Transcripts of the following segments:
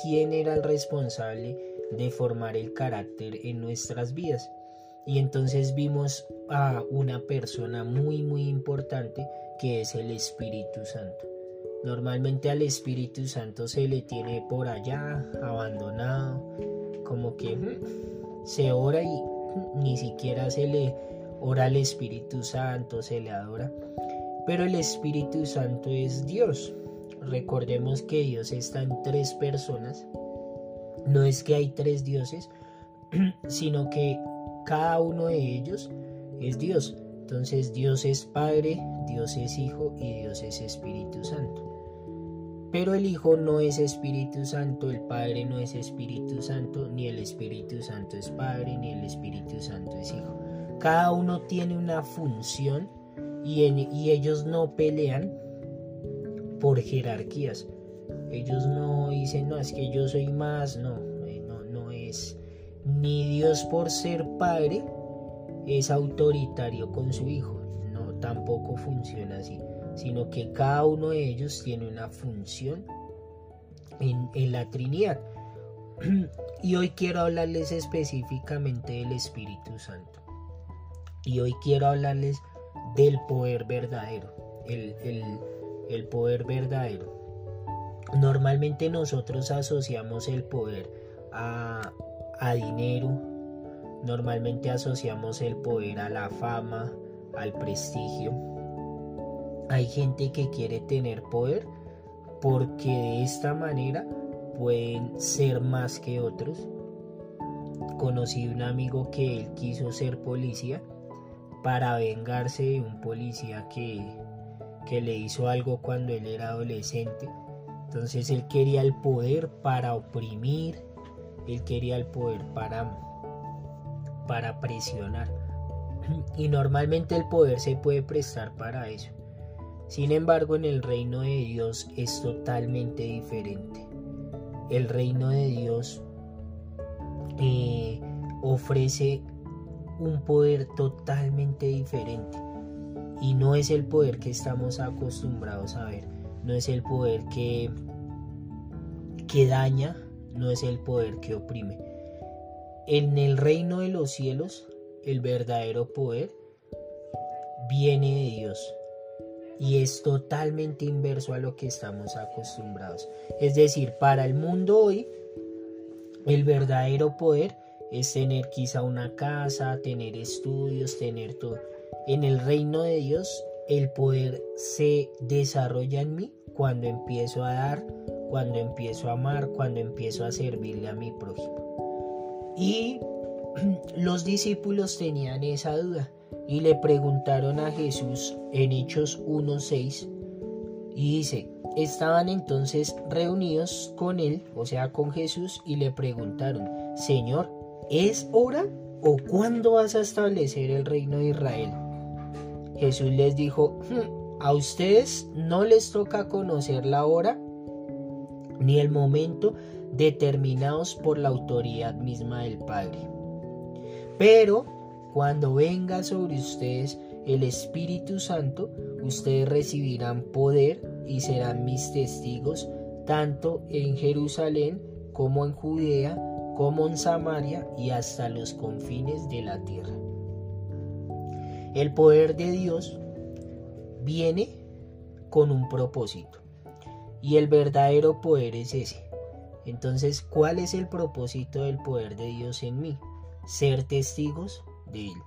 quién era el responsable de formar el carácter en nuestras vidas. Y entonces vimos a una persona muy muy importante que es el Espíritu Santo. Normalmente al Espíritu Santo se le tiene por allá, abandonado, como que mm, se ora y ni siquiera se le ora al Espíritu Santo, se le adora. Pero el Espíritu Santo es Dios. Recordemos que Dios está en tres personas. No es que hay tres dioses, sino que cada uno de ellos es Dios. Entonces Dios es Padre, Dios es Hijo y Dios es Espíritu Santo. Pero el Hijo no es Espíritu Santo, el Padre no es Espíritu Santo, ni el Espíritu Santo es Padre, ni el Espíritu Santo es Hijo. Cada uno tiene una función y, y ellos no pelean por jerarquías. Ellos no dicen, no, es que yo soy más, no, eh, no, no es. Ni Dios por ser Padre es autoritario con su Hijo, no, tampoco funciona así sino que cada uno de ellos tiene una función en, la Trinidad. Y hoy quiero hablarles específicamente del Espíritu Santo. Y hoy quiero hablarles del poder verdadero. El, poder verdadero. Normalmente nosotros asociamos el poder a, a dinero. Normalmente asociamos el poder a la fama, al prestigio. Hay gente que quiere tener poder porque de esta manera pueden ser más que otros. Conocí un amigo que él quiso ser policía para vengarse de un policía que, que le hizo algo cuando él era adolescente. Entonces él quería el poder para oprimir, él quería el poder para, para presionar. Y normalmente el poder se puede prestar para eso. Sin embargo, en el reino de Dios es totalmente diferente. El reino de Dios eh, ofrece un poder totalmente diferente. Y no es el poder que estamos acostumbrados a ver. No es el poder que, que daña, no es el poder que oprime. En el reino de los cielos, el verdadero poder viene de Dios y es totalmente inverso a lo que estamos acostumbrados. Es decir, para el mundo hoy, el verdadero poder es tener quizá una casa, tener estudios, tener todo. En el reino de Dios, el poder se desarrolla en mí cuando empiezo a dar, cuando empiezo a amar, cuando empiezo a servirle a mi prójimo. Y los discípulos tenían esa duda y le preguntaron a Jesús en Hechos 1.6 y dice, estaban entonces reunidos con él, o sea, con Jesús, y le preguntaron, Señor, ¿es hora o cuándo vas a establecer el reino de Israel? Jesús les dijo, hmm, a ustedes no les toca conocer la hora ni el momento determinados por la autoridad misma del Padre. Pero cuando venga sobre ustedes el Espíritu Santo, ustedes recibirán poder y serán mis testigos tanto en Jerusalén como en Judea, como en Samaria y hasta los confines de la tierra. El poder de Dios viene con un propósito y el verdadero poder es ese. Entonces, ¿cuál es el propósito del poder de Dios en mí? Ser testigos de Él.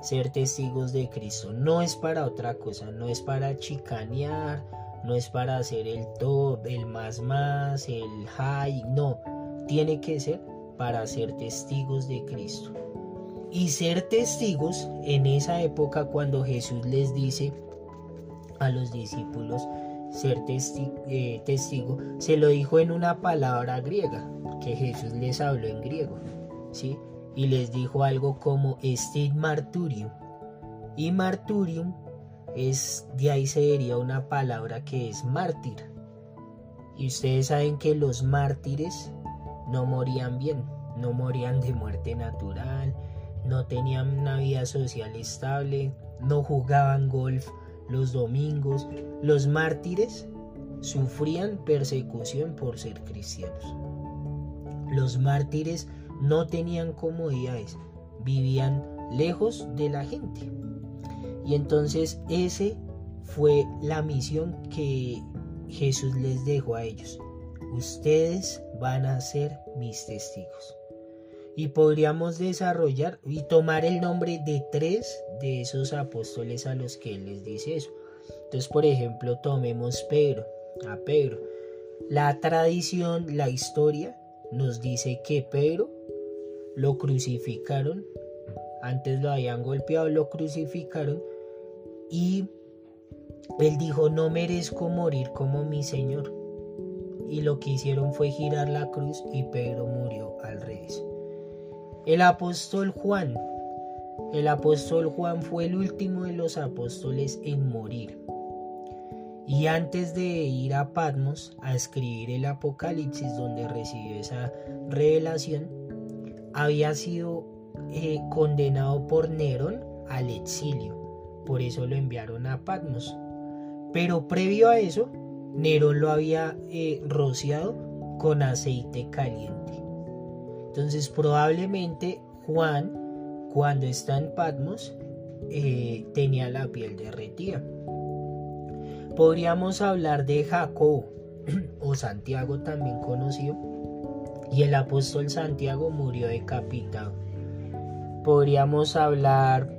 Ser testigos de Cristo no es para otra cosa, no es para chicanear, no es para hacer el top, el más más, el high, no, tiene que ser para ser testigos de Cristo. Y ser testigos en esa época cuando Jesús les dice a los discípulos ser eh, testigo, se lo dijo en una palabra griega, que Jesús les habló en griego, ¿sí? y les dijo algo como este marturium. Y marturium es de ahí se diría una palabra que es mártir. Y ustedes saben que los mártires no morían bien, no morían de muerte natural, no tenían una vida social estable, no jugaban golf los domingos. Los mártires sufrían persecución por ser cristianos. Los mártires no tenían comodidades, vivían lejos de la gente. Y entonces ese fue la misión que Jesús les dejó a ellos. Ustedes van a ser mis testigos. Y podríamos desarrollar y tomar el nombre de tres de esos apóstoles a los que él les dice eso. Entonces, por ejemplo, tomemos Pedro, a Pedro. La tradición, la historia nos dice que Pedro lo crucificaron, antes lo habían golpeado, lo crucificaron y él dijo, no merezco morir como mi Señor. Y lo que hicieron fue girar la cruz y Pedro murió al revés. El apóstol Juan, el apóstol Juan fue el último de los apóstoles en morir. Y antes de ir a Patmos a escribir el Apocalipsis donde recibió esa revelación, había sido eh, condenado por Nerón al exilio. Por eso lo enviaron a Patmos. Pero previo a eso, Nerón lo había eh, rociado con aceite caliente. Entonces probablemente Juan, cuando está en Patmos, eh, tenía la piel derretida. Podríamos hablar de Jacob o Santiago también conocido. Y el apóstol Santiago murió decapitado. Podríamos hablar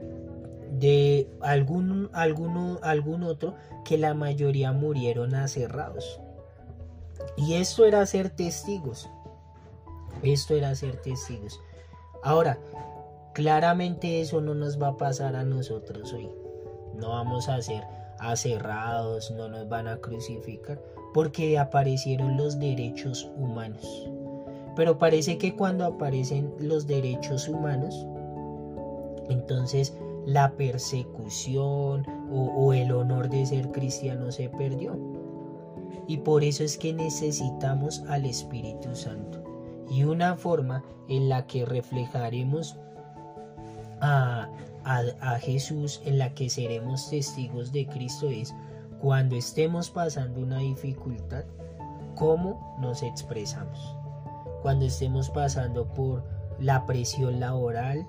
de algún, alguno, algún otro que la mayoría murieron aserrados. Y esto era ser testigos. Esto era ser testigos. Ahora, claramente eso no nos va a pasar a nosotros hoy. No vamos a ser aserrados, no nos van a crucificar, porque aparecieron los derechos humanos. Pero parece que cuando aparecen los derechos humanos, entonces la persecución o, el honor de ser cristiano se perdió. Y por eso es que necesitamos al Espíritu Santo. Y una forma en la que reflejaremos a, a, Jesús, en la que seremos testigos de Cristo es cuando estemos pasando una dificultad, cómo nos expresamos. Cuando estemos pasando por la presión laboral,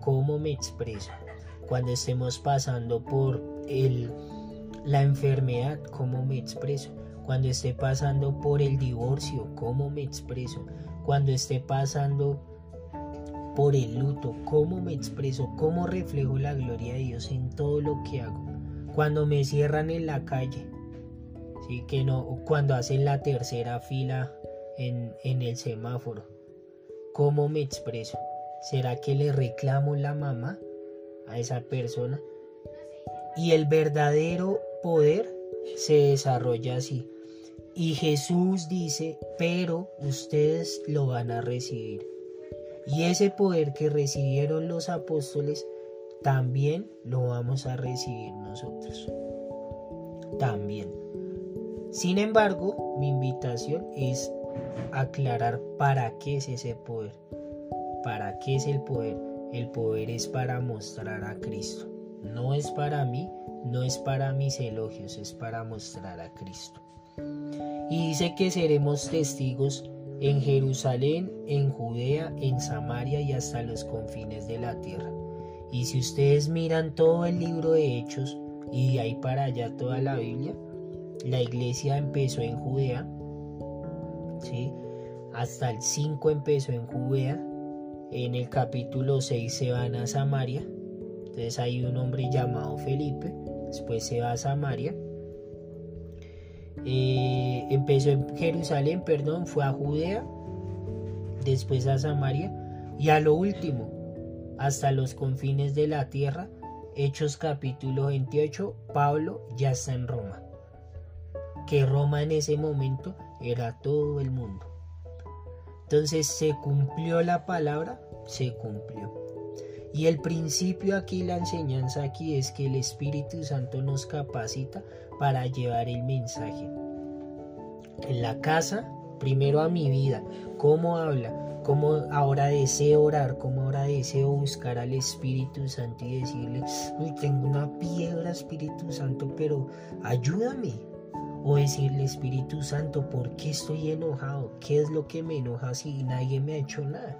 cómo me expreso cuando estemos pasando por el, la enfermedad, cómo me expreso, cuando esté pasando por el divorcio, cómo me expreso, cuando esté pasando por el luto, cómo me expreso, cómo reflejo la gloria de Dios en todo lo que hago, cuando me cierran en la calle, ¿sí? que no, cuando hacen la tercera fila en, en el semáforo, cómo me expreso. ¿Será que le reclamo la mamá? a esa persona. Y el verdadero poder se desarrolla así. Y Jesús dice, pero ustedes lo van a recibir. Y ese poder que recibieron los apóstoles, también lo vamos a recibir nosotros. También. Sin embargo, mi invitación es aclarar para qué es ese poder. ¿Para qué es el poder? El poder es para mostrar a Cristo. No es para mí, no es para mis elogios, es para mostrar a Cristo. Y dice que seremos testigos en Jerusalén, en Judea, en Samaria y hasta los confines de la tierra. Y si ustedes miran todo el libro de Hechos y de ahí para allá toda la Biblia, la iglesia empezó en Judea, ¿sí? hasta el 5 empezó en Judea, en el capítulo 6 se van a Samaria. Entonces hay un hombre llamado Felipe. Después se va a Samaria. Eh, empezó en Jerusalén, perdón, fue a Judea. Después a Samaria. Y a lo último, hasta los confines de la tierra. Hechos capítulo 28, Pablo ya está en Roma. Que Roma en ese momento era todo el mundo. Entonces se cumplió la palabra, se cumplió. Y el principio aquí, la enseñanza aquí es que el Espíritu Santo nos capacita para llevar el mensaje. En la casa, primero a mi vida, cómo habla, cómo ahora deseo orar, cómo ahora deseo buscar al Espíritu Santo y decirle, uy, tengo una piedra Espíritu Santo, pero ayúdame, O decirle, Espíritu Santo, ¿por qué estoy enojado? ¿Qué es lo que me enoja si nadie me ha hecho nada?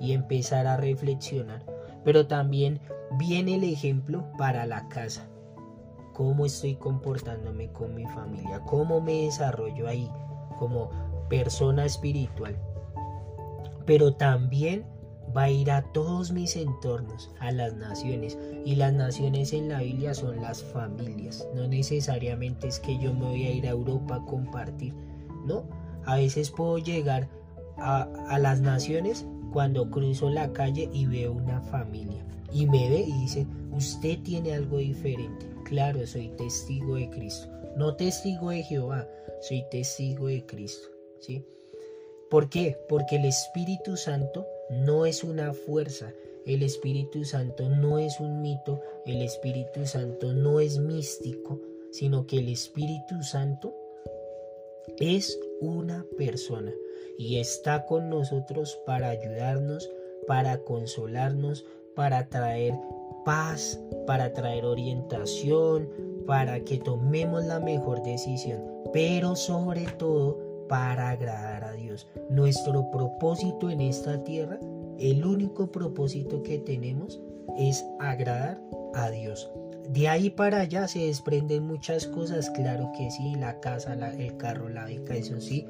Y empezar a reflexionar. Pero también viene el ejemplo para la casa. ¿Cómo estoy comportándome con mi familia? ¿Cómo me desarrollo ahí como persona espiritual? Pero también va a ir a todos mis entornos, a las naciones. Y las naciones en la Biblia son las familias. No necesariamente es que yo me voy a ir a Europa a compartir. No, a veces puedo llegar a, a las naciones cuando cruzo la calle y veo una familia. Y me ve y dice, usted tiene algo diferente. Claro, soy testigo de Cristo. No testigo de Jehová, soy testigo de Cristo. ¿Sí? ¿Por qué? Porque el Espíritu Santo no es una fuerza, el Espíritu Santo no es un mito, el Espíritu Santo no es místico, sino que el Espíritu Santo es una persona y está con nosotros para ayudarnos, para consolarnos, para traer paz, para traer orientación, para que tomemos la mejor decisión, pero sobre todo para agradar a Dios. Nuestro propósito en esta tierra, el único propósito que tenemos es agradar a Dios. De ahí para allá se desprenden muchas cosas, claro que sí, la casa, el carro, la beca, eso sí,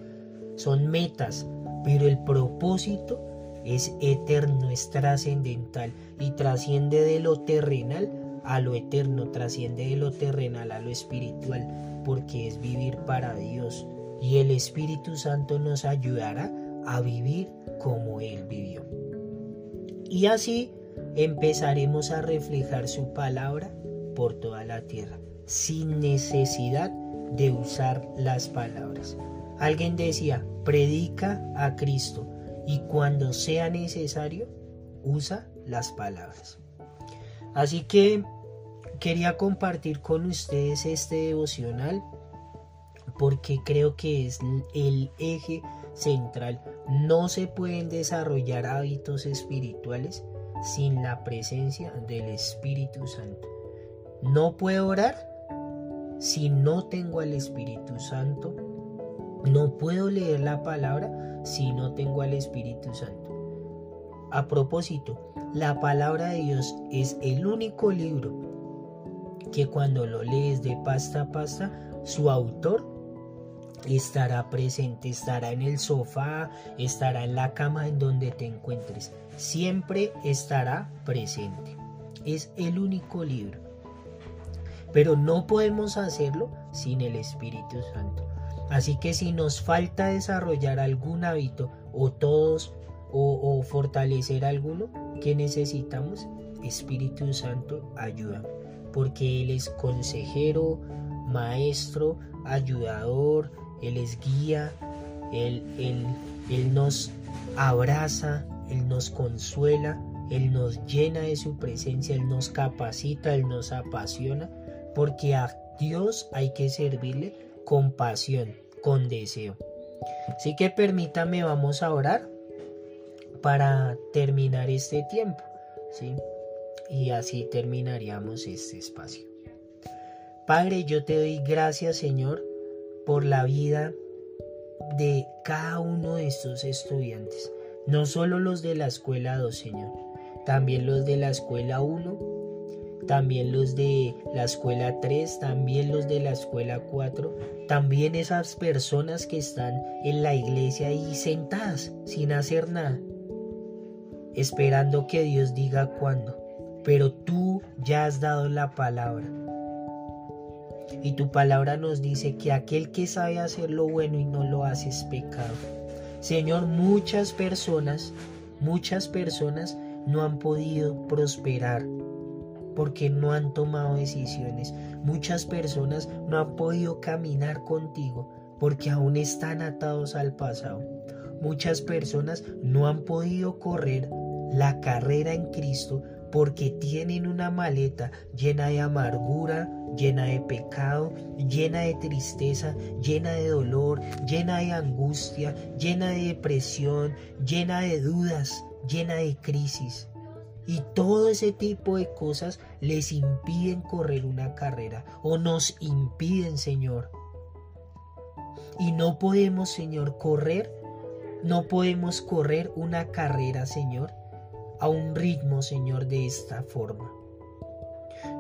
son metas, pero el propósito es eterno, es trascendental y trasciende de lo terrenal a lo eterno, trasciende de lo terrenal a lo espiritual, porque es vivir para Dios, y el Espíritu Santo nos ayudará a vivir como Él vivió. Y así empezaremos a reflejar su palabra por toda la tierra, sin necesidad de usar las palabras. Alguien decía, predica a Cristo y cuando sea necesario, usa las palabras. Así que quería compartir con ustedes este devocional porque creo que es el eje central. No se pueden desarrollar hábitos espirituales sin la presencia del Espíritu Santo. No puedo orar si no tengo al Espíritu Santo. No puedo leer la palabra si no tengo al Espíritu Santo. A propósito, la palabra de Dios es el único libro que cuando lo lees de pasta a pasta, su autor estará presente, estará en el sofá, estará en la cama en donde te encuentres. Siempre estará presente. Es el único libro. Pero no podemos hacerlo sin el Espíritu Santo. Así que si nos falta desarrollar algún hábito o todos o, fortalecer alguno, ¿qué necesitamos? Espíritu Santo ayuda. Porque Él es consejero, maestro, ayudador, él es guía, Él, él, él nos abraza, Él nos consuela, Él nos llena de su presencia, Él nos capacita, Él nos apasiona, porque a Dios hay que servirle con pasión, con deseo. Así que permítame, vamos a orar para terminar este tiempo, ¿sí? Y así terminaríamos este espacio. Padre, yo te doy gracias, Señor, por la vida de cada uno de estos estudiantes. No solo los de la escuela 2, Señor, también los de la escuela 1, también los de la escuela 3, también los de la escuela 4, también esas personas que están en la iglesia ahí sentadas sin hacer nada, esperando que Dios diga cuándo. Pero tú ya has dado la palabra y tu palabra nos dice que aquel que sabe hacer lo bueno y no lo hace es pecado. Señor, muchas personas, muchas personas no han podido prosperar porque no han tomado decisiones. Muchas personas no han podido caminar contigo porque aún están atados al pasado. Muchas personas no han podido correr la carrera en Cristo porque tienen una maleta llena de amargura, llena de pecado, llena de tristeza, llena de dolor, llena de angustia, llena de depresión, llena de dudas, llena de crisis. Y todo ese tipo de cosas les impiden correr una carrera o nos impiden, Señor, Y no podemos, Señor, correr, no podemos correr una carrera, Señor, a un ritmo, Señor, de esta forma.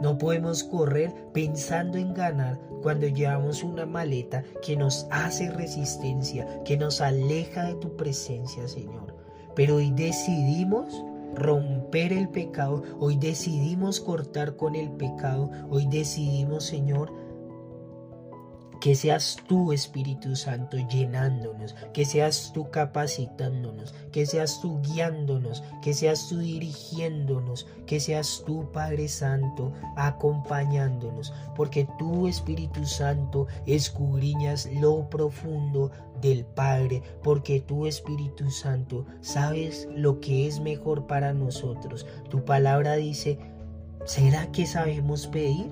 No podemos correr pensando en ganar cuando llevamos una maleta que nos hace resistencia, que nos aleja de tu presencia, Señor. Pero hoy decidimos romper el pecado, hoy decidimos cortar con el pecado, hoy decidimos, Señor, que seas tú, Espíritu Santo, llenándonos, que seas tú capacitándonos, que seas tú guiándonos, que seas tú dirigiéndonos, que seas tú, Padre Santo, acompañándonos, porque tú, Espíritu Santo, escudriñas lo profundo del Padre, porque tú, Espíritu Santo, sabes lo que es mejor para nosotros. Tu palabra dice, ¿será que sabemos pedir?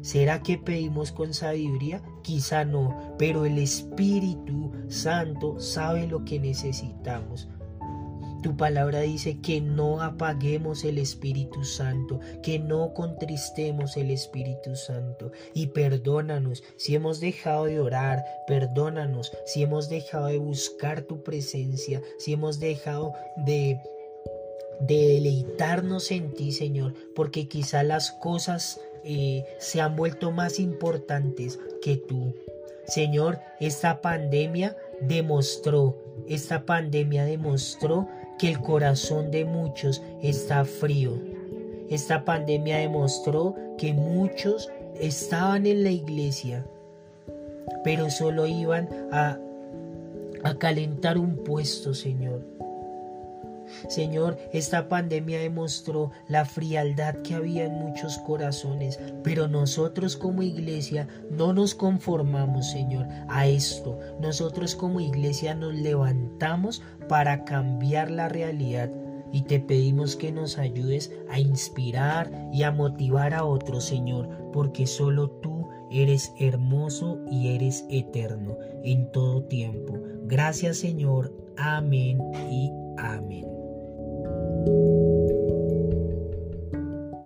¿Será que pedimos con sabiduría? Quizá no, pero el Espíritu Santo sabe lo que necesitamos. Tu palabra dice que no apaguemos el Espíritu Santo, que no contristemos el Espíritu Santo. Y perdónanos si hemos dejado de orar, perdónanos si hemos dejado de buscar tu presencia, si hemos dejado de, de deleitarnos en ti, Señor, porque quizá las cosas eh, se han vuelto más importantes que tú. Señor, esta pandemia demostró, esta pandemia demostró que el corazón de muchos está frío. Esta pandemia demostró que muchos estaban en la iglesia, pero solo iban a, a calentar un puesto, Señor Señor, esta pandemia demostró la frialdad que había en muchos corazones, pero nosotros como iglesia no nos conformamos, Señor, a esto. Nosotros como iglesia nos levantamos para cambiar la realidad y te pedimos que nos ayudes a inspirar y a motivar a otros, Señor, porque solo tú eres hermoso y eres eterno en todo tiempo. Gracias, Señor. Amén y amén. you